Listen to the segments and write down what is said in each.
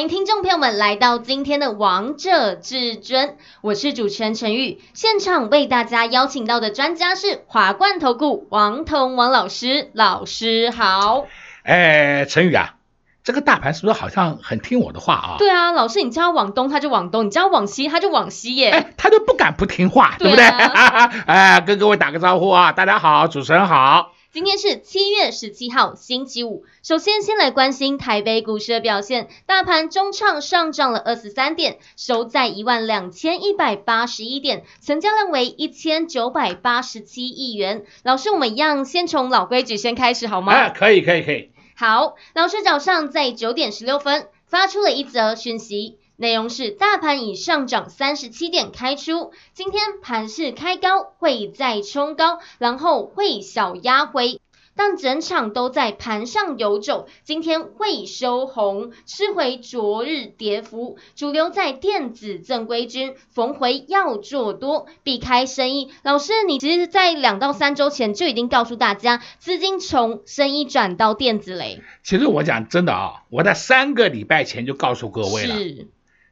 欢迎听众朋友们来到今天的《王者至尊》，我是主持人陈玉。现场为大家邀请到的专家是华冠投顾王彤王老师，老师好。哎，陈宇啊，这个大盘是不是好像很听我的话啊？对啊，老师，你叫他往东，他就往东；你叫他往西，他就往西耶。哎，他就不敢不听话，对，啊、对不对？哎，跟各位打个招呼啊，大家好，主持人好。今天是七月十七号，星期五。首先，先来关心台北股市的表现。大盘中场上涨了二十三点，收在一万两千一百八十一点，成交量为一千九百八十七亿元。老师，我们一样先从老规矩先开始好吗？啊，可以，可以，可以。好，老师早上在九点十六分发出了一则讯息。内容是大盘已上涨三十七点开出，今天盘势开高，会再冲高，然后会小压回，但整场都在盘上游走，今天会收红，吃回昨日跌幅。主流在电子正规军，逢回要做多，避开生意。老师，你其实，在两到三周前就已经告诉大家，资金从生意转到电子嘞。其实我讲真的啊，我在三个礼拜前就告诉各位了。是。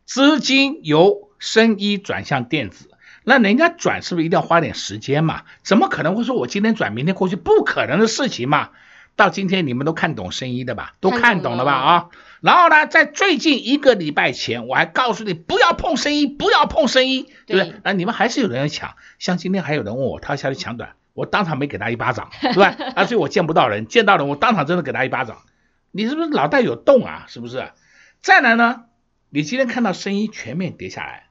资金由生医转向电子，那人家转是不是一定要花点时间嘛？怎么可能会说我今天转明天过去？不可能的事情嘛！到今天你们都看懂生医的吧？都看懂了吧？啊！然后呢，在最近一个礼拜前，我还告诉你不要碰生医，不要碰生医，对不对？那你们还是有人要抢，像今天还有人问我，他要下去抢短，我当场没给他一巴掌，对吧？啊，所以我见不到人，见到人我当场真的给他一巴掌。你是不是脑袋有洞啊？是不是？再来呢？你今天看到生医全面跌下来，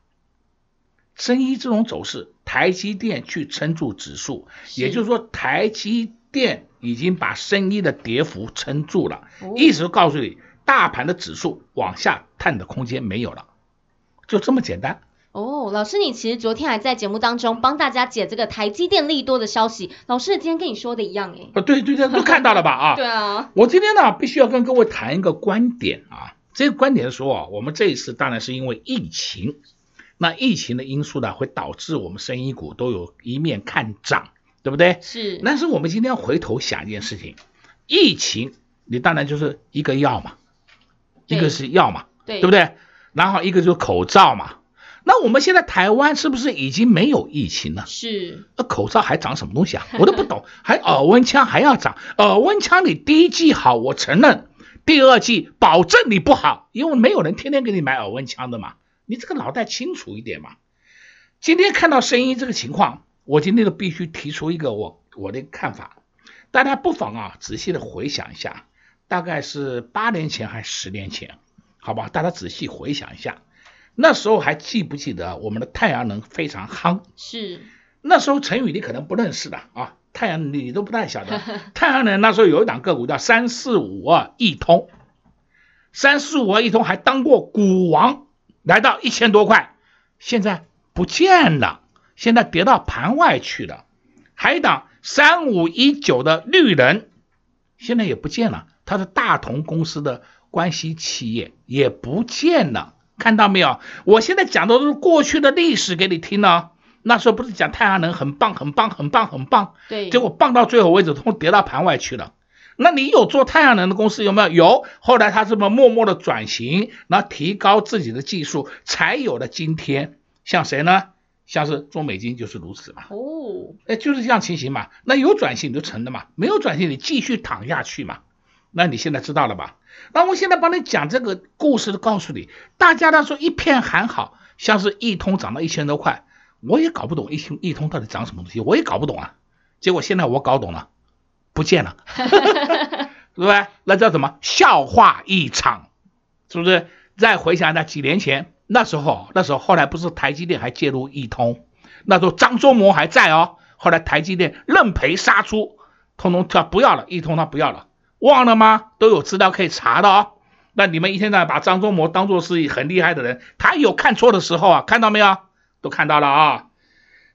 生医这种走势，台积电去撑住指数，也就是说台积电已经把生医的跌幅撑住了，意思是告诉你，大盘的指数往下探的空间没有了，就这么简单。哦，老师，你其实昨天还在节目当中帮大家解这个台积电利多的消息，老师今天跟你说的一样诶。啊，对对对，都看到了吧？啊，对啊，我今天呢必须要跟各位谈一个观点啊。这个观点说啊，我们这一次当然是因为疫情，那疫情的因素呢，会导致我们生意股都有一面看涨，对不对？是。但是我们今天要回头想一件事情，疫情你当然就是一个药嘛，一个是药嘛，对，对不对？然后一个就是口罩嘛。那我们现在台湾是不是已经没有疫情了？是。那口罩还涨什么东西啊？我都不懂，还耳温枪还要涨？耳温枪你第一季好，我承认。第二季保证你不好，因为没有人天天给你买耳温枪的嘛，你这个脑袋清楚一点嘛。今天看到声音这个情况，我今天都必须提出一个我我的看法，大家不妨啊仔细的回想一下，大概是八年前还是十年前，好吧？大家仔细回想一下，那时候还记不记得我们的太阳能非常夯？是，那时候陈宇你可能不认识的啊。太阳你都不太晓得，太阳能那时候有一档个股叫三四五二亿通，三四五二亿通还当过股王，来到一千多块，现在不见了，现在跌到盘外去了。还有一档三五一九的绿能，现在也不见了，它是大同公司的关系企业也不见了，看到没有？我现在讲的都是过去的历史给你听呢。那时候不是讲太阳能很棒很棒很棒很棒，对，结果棒到最后为止通跌到盘外去了。那你有做太阳能的公司有没有？有。后来他这么默默的转型，然后提高自己的技术，才有了今天。像谁呢？像是中美金就是如此嘛。哦，哎，就是这样情形嘛。那有转型你就成了嘛，没有转型你继续躺下去嘛。那你现在知道了吧？那我现在帮你讲这个故事，告诉你，大家都说一片喊好，像是一通涨到一千多块。我也搞不懂一通一通到底涨什么东西，我也搞不懂啊。结果现在我搞懂了，不见了，对不对？那叫什么？笑话一场，是不是？再回想那几年前，那时候那时候后来不是台积电还介入一通，那时候张忠谋还在哦。后来台积电认赔杀出，通通他不要了，一通他不要了，忘了吗？都有资料可以查的哦。那你们一天到晚把张忠谋当做是很厉害的人，他有看错的时候啊，看到没有？都看到了啊。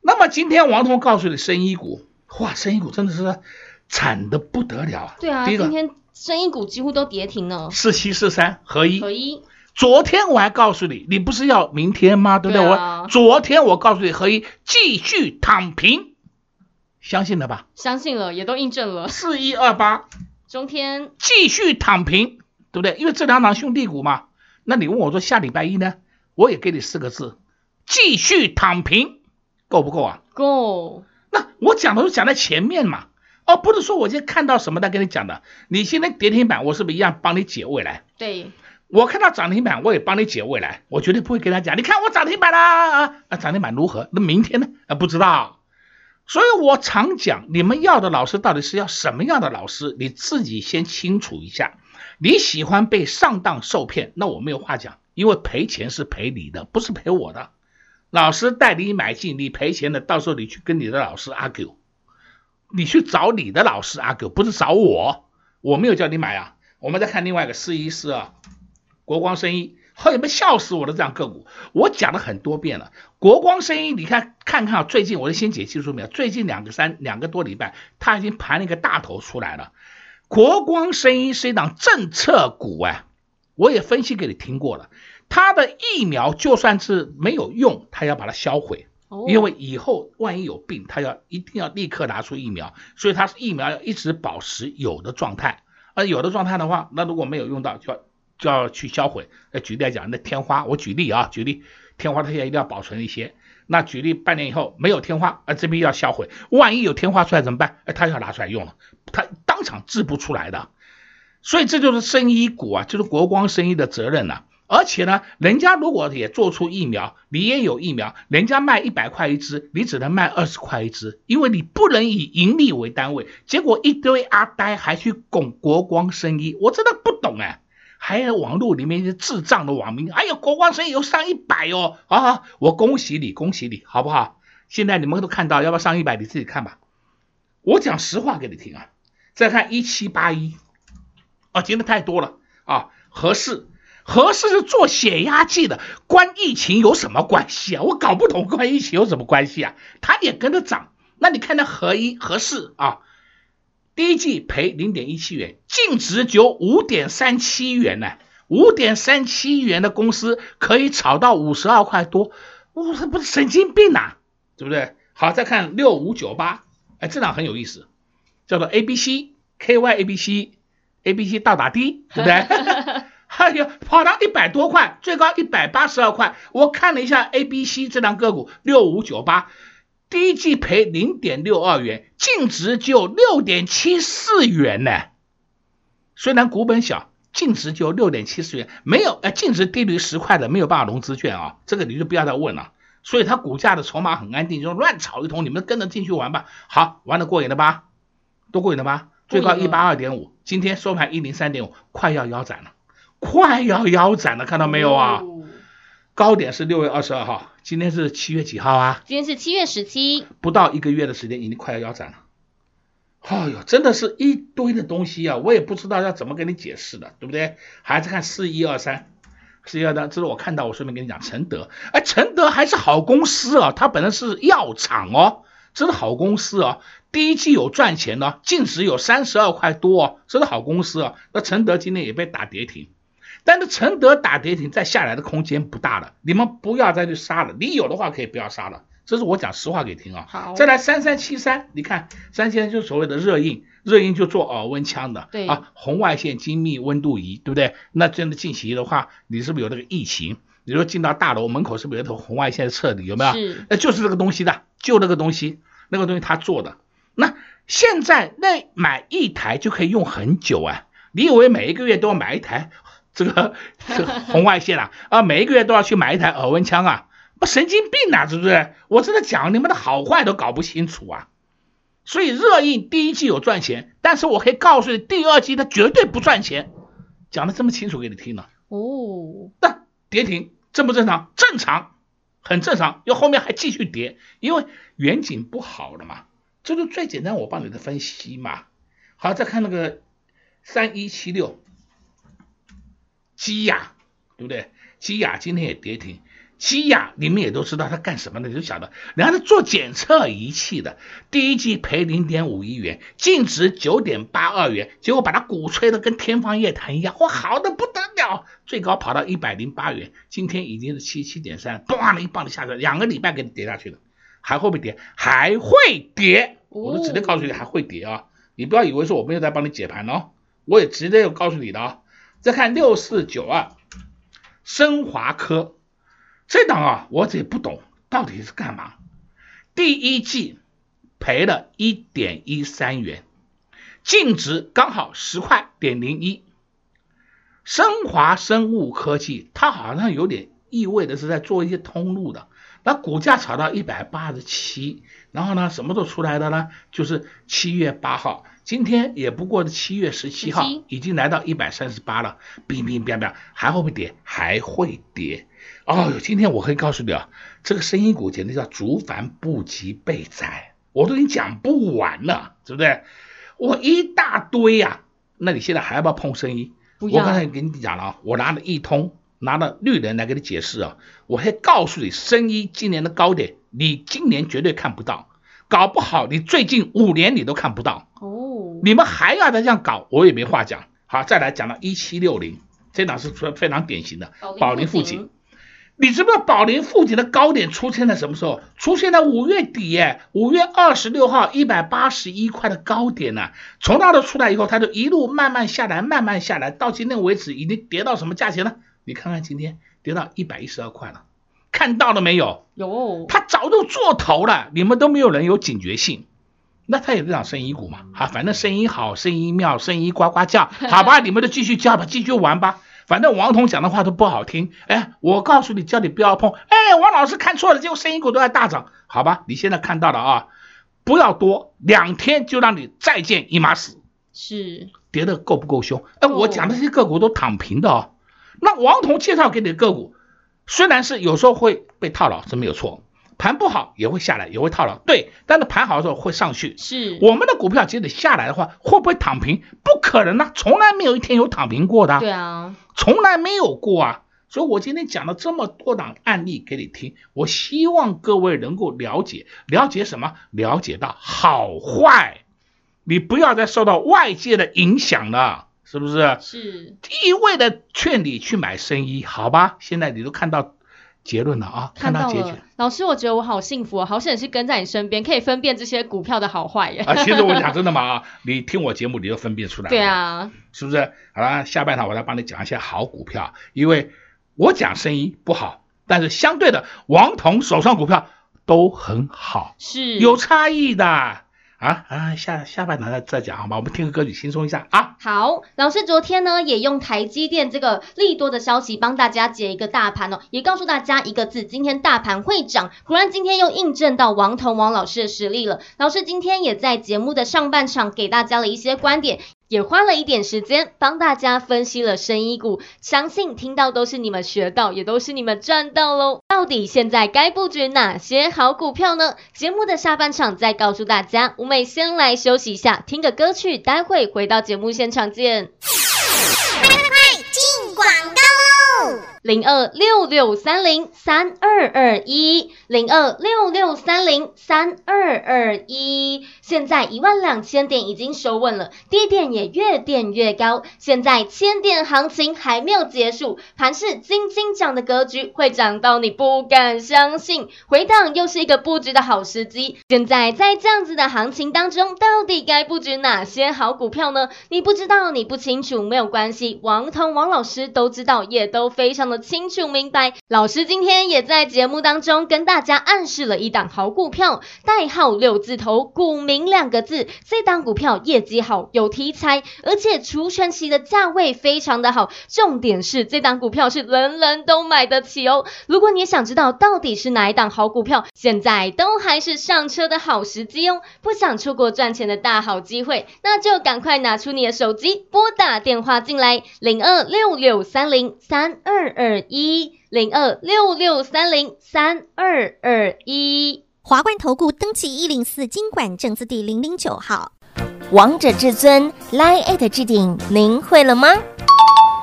那么今天王彤告诉你，生医股，哇，生医股真的是惨的不得了啊。对啊，今天生医股几乎都跌停了。四七四三合一。合一。昨天我还告诉你，你不是要明天吗？对不对？对啊、我昨天我告诉你，合一继续躺平，相信了吧？相信了，也都印证了。四一二八，中天继续躺平，对不对？因为这两档兄弟股嘛。那你问我说下礼拜一呢？我也给你四个字：继续躺平，够不够啊？够。那我讲的都讲在前面嘛，哦，不是说我今天看到什么再跟你讲的。你现在跌停板，我是不是一样帮你解未来？对。我看到涨停板，我也帮你解未来，我绝对不会跟他讲。你看我涨停板啦，啊，涨停板如何？那明天呢？啊，不知道。所以我常讲，你们要的老师到底是要什么样的老师？你自己先清楚一下。你喜欢被上当受骗，那我没有话讲，因为赔钱是赔你的，不是赔我的。老师带你买进，你赔钱的，到时候你去跟你的老师 argue，你去找你的老师 argue，不是找我。我没有叫你买啊。我们再看另外一个四一四二。国光生医，后有没有笑死我的这样个股？我讲了很多遍了。国光生医，你看看看啊，最近我就先解技术面，最近两个三两个多礼拜，它已经盘了一个大头出来了。国光生医是一档政策股啊，我也分析给你听过了。它的疫苗就算是没有用，它要把它销毁，因为以后万一有病，它要一定要立刻拿出疫苗，所以它是疫苗要一直保持有的状态。而有的状态的话，那如果没有用到，就要。就要去销毁。那举例来讲，那天花，我举例啊，举例，天花它现在一定要保存一些。那举例半年以后没有天花，啊这边要销毁。万一有天花出来怎么办？哎，他要拿出来用了，他当场制不出来的。所以这就是生医股啊，就是国光生医的责任呐、啊。而且呢，人家如果也做出疫苗，你也有疫苗，人家卖一百块一支，你只能卖二十块一支，因为你不能以盈利为单位。结果一堆阿呆还去拱国光生医，我真的不懂哎。还有网络里面一些智障的网民，哎呦，国光生医有上一百哦，啊，我恭喜你，恭喜你，好不好？现在你们都看到，要不要上一百？你自己看吧。我讲实话给你听啊。再看一七八一，啊，今天太多了啊。合适，和氏是做血压计的，关疫情有什么关系啊？我搞不懂关疫情有什么关系啊？它也跟着涨。那你看那和一和氏啊。第一季赔零点一七元，净值就五点三七元呢，五点三七元的公司可以炒到五十二块多，我这不是神经病呐、对不对？好，再看六五九八，哎，这档很有意思，叫做 A B C K Y A B C A B C 倒打 D，对不对？哎呀，跑到一百多块，最高一百八十二块，我看了一下 A B C 这档个股六五九八。第一季赔零点六二元，净值就六点七四元呢。虽然股本小，净值就六点七四元，没有呃净值低于十块的没有办法融资券啊，这个你就不要再问了。所以它股价的筹码很安定，就乱炒一通，你们跟着进去玩吧。好，玩的过瘾了吧？都过瘾了吧？最高一八二点五，今天收盘一零三点五，快要腰斩了，快要腰斩了，看到没有啊？高点是六月二十二号，今天是七月几号啊？今天是七月十七，不到一个月的时间，已经快要腰斩了。哎呦，真的是一堆的东西啊，我也不知道要怎么跟你解释的，对不对？还是看四一二三，四一二三，这是我看到，我顺便跟你讲，承德，哎，承德还是好公司啊，它本来是药厂哦，这是好公司啊，第一季有赚钱呢，净值有三十二块多哦，这是好公司啊。那承德今天也被打跌停。但是承德打跌停再下来的空间不大了，你们不要再去杀了。你有的话可以不要杀了，这是我讲实话给你听啊。好，再来三三七三，你看三七三就是所谓的热映，热映就做耳温枪的，对啊，红外线精密温度仪，对不对？那真的进行的话，你是不是有那个疫情？你说进到大楼门口是不是有一头红外线测的？有没有？是，那就是这个东西的，就那个东西，那个东西他做的。那现在那买一台就可以用很久啊？你以为每一个月都要买一台？这个这个红外线啊，啊，每一个月都要去买一台耳温枪啊，不神经病啊，是不是？我真的讲你们的好坏都搞不清楚啊。所以热映第一季有赚钱，但是我可以告诉你，第二季它绝对不赚钱。讲的这么清楚给你听了。哦，那跌停正不正常？正常，很正常。因为后面还继续跌，因为远景不好了嘛。这就最简单，我帮你的分析嘛。好，再看那个三一七六。基亚，对不对？基亚今天也跌停，基亚你们也都知道他干什么的，就晓得，人家是做检测仪器的，第一季赔零点五亿元，净值九点八二元，结果把它鼓吹的跟天方夜谭一样，哇，好的不得了，最高跑到一百零八元，今天已经是七七点三，咣的一棒子下来，两个礼拜给你跌下去了，还会不会跌？还会跌，我都直接告诉你还会跌啊，你不要以为说我没有在帮你解盘哦，我也直接有告诉你的啊，再看六四九二，升华科。这档啊，我也不懂到底是干嘛。第一季赔了一点一三元，净值刚好十块点零一。升华生物科技，它好像有点意味的是在做一些通路的。那股价炒到一百八十七，然后呢，什么时候出来的呢？就是七月八号，今天也不过是七月十七号，已经来到一百三十八了。冰冰冰冰，还会不会跌？还会跌。哦哟，今天我可以告诉你啊，这个生医股简直叫竹繁不及被宰，我都已经讲不完了，对不对？我一大堆呀、啊，那你现在还要不要碰生意？我刚才跟你讲了啊，我拿了一通，拿了绿人来给你解释啊，我还告诉你，生意今年的高点，你今年绝对看不到，搞不好你最近五年你都看不到哦。你们还要再这样搞，我也没话讲。好，再来讲到一七六零，这档是非常典型的宝林富锦。你知不知道宝林富锦的高点出现在什么时候？出现在五月底，耶，五月二十六号一百八十一块的高点呢、啊。从那头出来以后，它就一路慢慢下来，慢慢下来，到今天为止已经跌到什么价钱了？你看看今天跌到一百一十二块了，看到了没有？有，它早就做头了，你们都没有人有警觉性。那他也是涨生医股嘛？啊，反正生医好，生医妙，生医呱呱叫，好吧，你们就继续叫吧，继续玩吧。反正王彤讲的话都不好听，哎，我告诉你，叫你不要碰，哎，王老师看错了，结果生医股都在大涨，好吧，你现在看到了啊，不要多，两天就让你再见一马死，是跌的够不够凶？哎，我讲的这些个股都躺平的哦，那王彤介绍给你的个股，虽然是有时候会被套牢，这没有错。盘不好也会下来，也会套牢，对。但是盘好的时候会上去。是我们的股票，即使下来的话，会不会躺平？不可能啊，从来没有一天有躺平过的。对啊，从来没有过啊。所以我今天讲了这么多档案例给你听，我希望各位能够了解，了解什么？了解到好坏，你不要再受到外界的影响了，是不是？是。一味的劝你去买生意，好吧？现在你都看到。结论了啊，看到结局。老师，我觉得我好幸福啊，好险是跟在你身边，可以分辨这些股票的好坏耶。啊，其实我讲真的嘛啊，你听我节目，你就分辨出来了。对啊，是不是？好了，下半场我来帮你讲一些好股票，因为我讲生意不好，但是相对的，王彤手上股票都很好，是有差异的。啊啊，下下半场再再讲好吗？我们听个歌曲轻松一下啊。好，老师昨天呢也用台积电这个利多的消息帮大家解一个大盘哦，也告诉大家一个字，今天大盘会涨。果然今天又印证到王腾王老师的实力了。老师今天也在节目的上半场给大家了一些观点。也花了一点时间帮大家分析了生医股，相信听到都是你们学到，也都是你们赚到喽。到底现在该布局哪些好股票呢？节目的下半场再告诉大家。五美先来休息一下，听个歌曲，待会回到节目现场见。快快快，进广告喽。零二六六三零三二二一，零二六六三零三二二一。现在一万两千点已经收稳了，低点也越垫越高。现在千点行情还没有结束，盘是金金涨的格局会涨到你不敢相信。回档又是一个布局的好时机。现在在这样子的行情当中，到底该布局哪些好股票呢？你不知道，你不清楚，没有关系，王彤王老师都知道，也都非常的清楚明白，老师今天也在节目当中跟大家暗示了一档好股票，代号六字头，股名两个字。这档股票业绩好，有题材，而且除权息的价位非常的好。重点是这档股票是人人都买得起哦。如果你想知道到底是哪一档好股票，现在都还是上车的好时机哦。不想错过赚钱的大好机会，那就赶快拿出你的手机，拨打电话进来，零二六六三零三二二二一零二六六三零三二二一，华冠投顾登记一零四金管证字第零零九号，王者至尊 Line@ 置顶，您会了吗？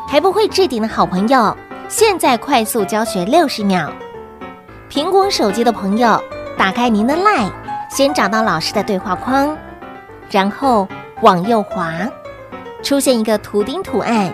还不会置顶的好朋友，现在快速教学六十秒，苹果手机的朋友，打开您的 LINE，先找到老师的对话框，然后往右滑，出现一个图钉图案，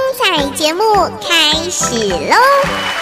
节目开始喽！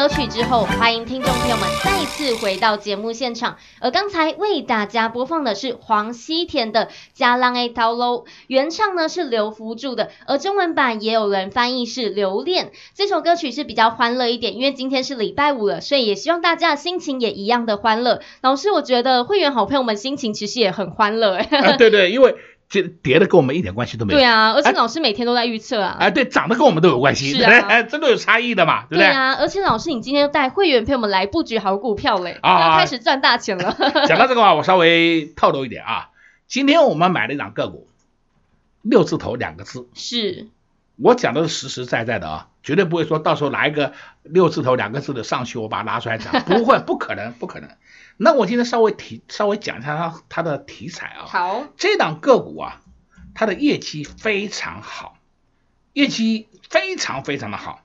歌曲之后，欢迎听众朋友们再次回到节目现场。而刚才为大家播放的是黄西田的《佳人的头路》，原唱呢是刘福柱的，而中文版也有人翻译是留恋。这首歌曲是比较欢乐一点，因为今天是礼拜五了，所以也希望大家的心情也一样的欢乐。老师，我觉得会员好朋友们心情其实也很欢乐。啊，对对，因为。这跌的跟我们一点关系都没有。对啊，而且老师每天都在预测啊。哎，对，涨的跟我们都有关系。是啊，真的有差异的嘛，对不对？对啊，而且老师，你今天带会员陪我们来布局好股票嘞，啊，开始赚大钱了。讲到这个话，我稍微透露一点啊。今天我们买了一档个股，六字头两个字。是。我讲的是实实在在的啊，绝对不会说到时候拿一个六字头两个字的上去，我把它拿出来讲，不会，不可能，不可能。那我今天稍微提，稍微讲一下它它的题材啊。好，这档个股啊，它的业绩非常好，业业绩非常非常的好，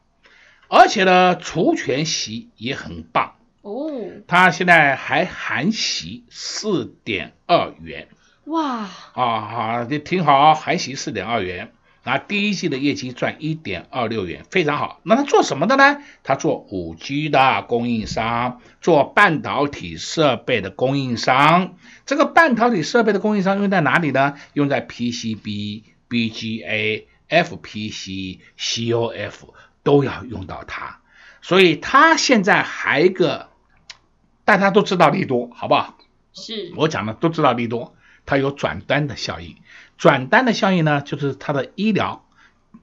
而且呢，除权息也很棒哦。它现在还含息四点二元。哇！啊好，你听好，含息四点二元。那第一季的业绩赚一点二六元，非常好。那他做什么的呢？他做五 G 的供应商，做半导体设备的供应商。这个半导体设备的供应商用在哪里呢？用在 PCB、BGA、FPC、COF 都要用到它。所以它现在还一个，大家都知道利多，好不好？是我讲的都知道利多，它有转单的效应。转单的效应呢，就是他的医疗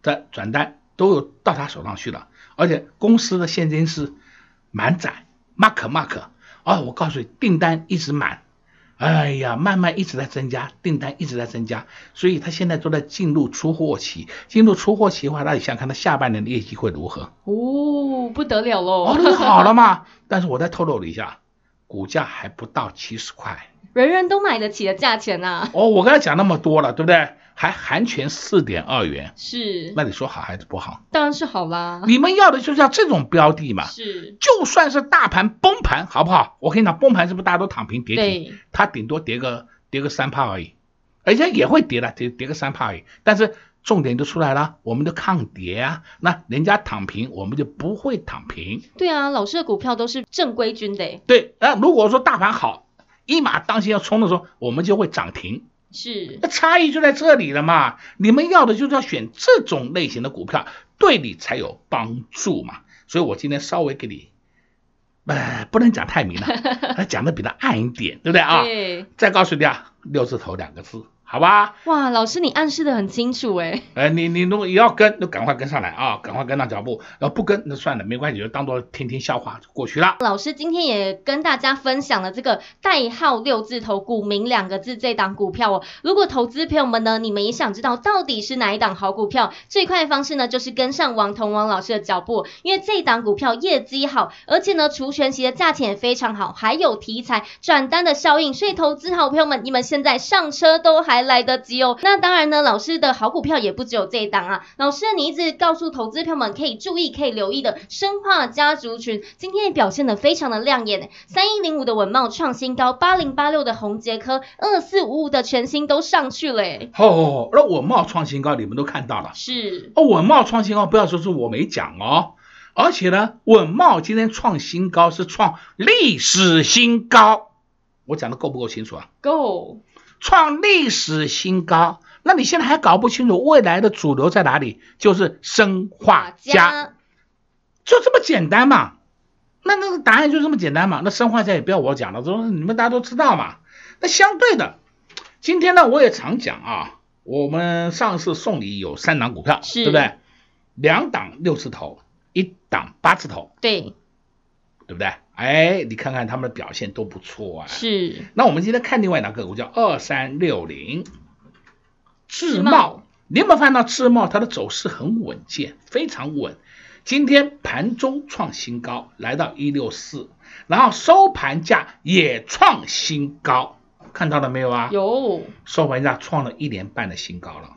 的转单都有到他手上去了，而且公司的现金是满载，mark mark，啊，我告诉你，订单一直满，哎呀，慢慢一直在增加，订单一直在增加，所以他现在都在进入出货期，进入出货期的话，那你想看他下半年的业绩会如何？哦，不得了喽！哦，那好了嘛，但是我再透露了一下，股价还不到七十块。人人都买得起的价钱呐、啊！哦，我刚才讲那么多了，对不对？还含权四点二元，是。那你说好还是不好？当然是好啦。你们要的就是要这种标的嘛。是。就算是大盘崩盘，好不好？我跟你讲，崩盘是不是大家都躺平跌停？对。它顶多跌个跌个三趴而已，而且也会跌的，跌跌个三趴而已。但是重点就出来了，我们的抗跌啊。那人家躺平，我们就不会躺平。对啊，老师的股票都是正规军的。对。那如果说大盘好。一马当先要冲的时候，我们就会涨停，是，那差异就在这里了嘛。你们要的就是要选这种类型的股票，对你才有帮助嘛。所以我今天稍微给你，哎，不能讲太明了，讲的比较暗一点，对不对啊？对。再告诉你啊，六字头两个字。好吧，哇，老师你暗示的很清楚哎，哎，你你如果要跟，就赶快跟上来啊，赶快跟上脚步，要不跟那算了，没关系，就当做听听笑话就过去了。老师今天也跟大家分享了这个代号六字头股民两个字这档股票哦。如果投资朋友们呢，你们也想知道到底是哪一档好股票，最快的方式呢，就是跟上王彤王老师的脚步，因为这档股票业绩好，而且呢，除权息的价钱也非常好，还有题材转单的效应，所以投资好朋友们，你们现在上车都还来得及哦，那当然呢，老师的好股票也不只有这一档啊。老师，你一直告诉投资朋友们可以注意、可以留意的生化家族群，今天也表现得非常的亮眼。三一零五的稳懋创新高，八零八六的宏杰科，二四五五的全新都上去了。哦哦，那稳懋创新高，你们都看到了。是。哦，稳懋创新高，不要说是我没讲哦。而且呢，稳懋今天创新高是创历史新高，我讲的够不够清楚啊？够。创历史新高，那你现在还搞不清楚未来的主流在哪里？就是生化家，就这么简单嘛？那那个答案就这么简单嘛？那生化家也不要我讲了，都你们大家都知道嘛？那相对的，今天呢我也常讲啊，我们上次送礼有三档股票，对不对？两档六字头，一档八字头，对，对不对？哎，你看看他们的表现都不错啊。是。那我们今天看另外一档个股，叫二三六零，智茂。你有没有看到智茂？它的走势很稳健，非常稳。今天盘中创新高，来到一六四，然后收盘价也创新高，看到了没有啊？有。收盘价创了一年半的新高了。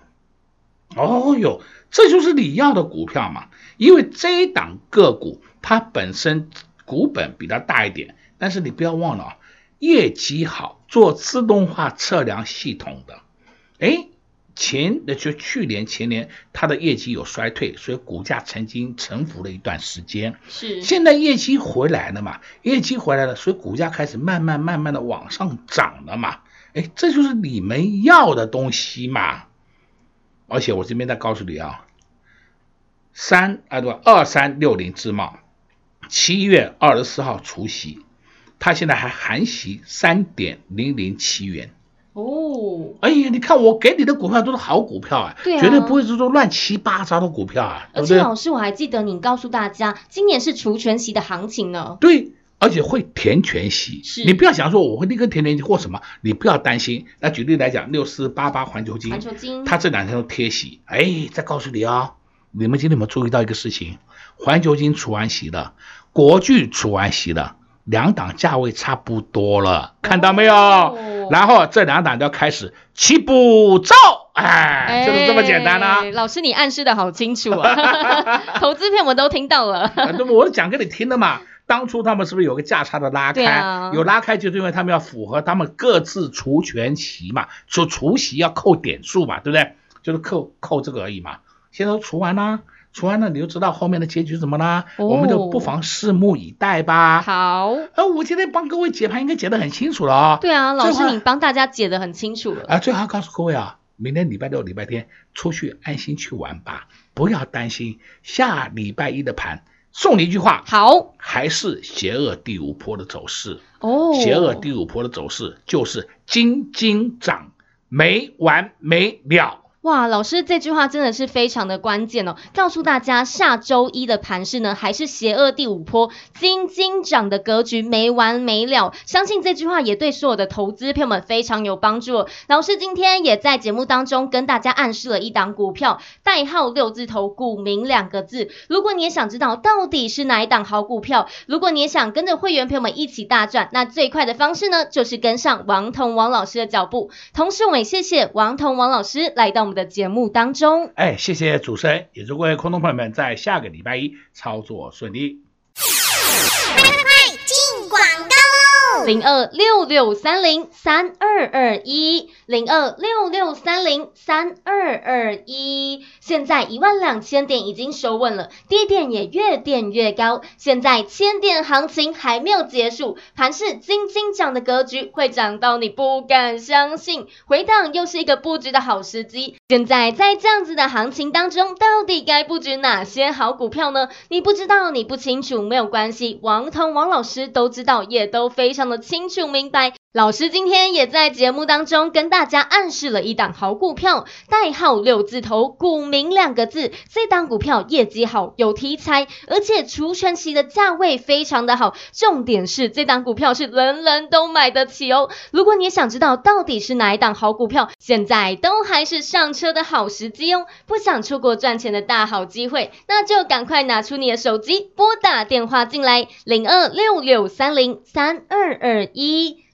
哦哟，这就是你要的股票嘛？因为这一档个股它本身。股本比它大一点，但是你不要忘了啊，业绩好，做自动化测量系统的，哎，前那就去年前年它的业绩有衰退，所以股价曾经沉浮了一段时间。是，现在业绩回来了嘛？业绩回来了，所以股价开始慢慢慢慢的往上涨了嘛？哎，这就是你们要的东西嘛。而且我这边再告诉你啊，三啊对吧？二三六零智茂。七月二十四号除息，它现在还含息三点零零七元。哦，哎呀，你看我给你的股票都是好股票啊，对啊，绝对不会是说乱七八糟的股票啊。而且老师，我还记得你告诉大家，今年是除权息的行情呢。对，而且会填权息。是，你不要想说我会立刻填权息或什么，你不要担心。那举例来讲，六四八八环球金，环球金，它这两天都贴息。哎，再告诉你啊、哦，你们今天有没有注意到一个事情？环球金除完席了，国巨除完席了，两档价位差不多了，看到没有？哦、然后这两档就要开始起步走哎，就是这么简单啊。老师，你暗示的好清楚啊，投资片我都听到了。那么我讲给你听的嘛。当初他们是不是有个价差的拉开？啊、有拉开就是因为他们要符合他们各自除权息嘛，除除息要扣点数嘛，对不对？就是扣扣这个而已嘛。现在都除完了，除完了你就知道后面的结局怎么啦？哦、我们就不妨拭目以待吧。好，呃，我今天帮各位解盘应该解得很清楚了啊、哦。对啊，老师你帮大家解得很清楚了。啊，最后告诉各位啊，明天礼拜六、礼拜天出去安心去玩吧，不要担心下礼拜一的盘。送你一句话，好，还是邪恶第五波的走势哦。邪恶第五波的走势就是金金涨，没完没了。哇，老师这句话真的是非常的关键哦，告诉大家下周一的盘势呢，还是邪恶第五波金金涨的格局没完没了。相信这句话也对所有的投资朋友们非常有帮助。老师今天也在节目当中跟大家暗示了一档股票，代号六字头，股民两个字。如果你也想知道到底是哪一档好股票，如果你也想跟着会员朋友们一起大赚，那最快的方式呢，就是跟上王彤王老师的脚步。同时，我们也谢谢王彤王老师来到我们的节目当中，哎，谢谢主持人，也祝各位空众朋友们在下个礼拜一操作顺利。快快快，进广告。零二六六三零三二二一，零二六六三零三二二一。现在一万两千点已经收稳了，低点也越垫越高。现在千点行情还没有结束，盘是金金涨的格局会涨到你不敢相信。回档又是一个布局的好时机。现在在这样子的行情当中，到底该布局哪些好股票呢？你不知道，你不清楚，没有关系，王彤王老师都知道，也都非常。的清楚明白，老师今天也在节目当中跟大家暗示了一档好股票，代号六字头，股名两个字。这档股票业绩好，有题材，而且除权息的价位非常的好。重点是这档股票是人人都买得起哦。如果你也想知道到底是哪一档好股票，现在都还是上车的好时机哦。不想错过赚钱的大好机会，那就赶快拿出你的手机，拨打电话进来，零二六六三零三二。二一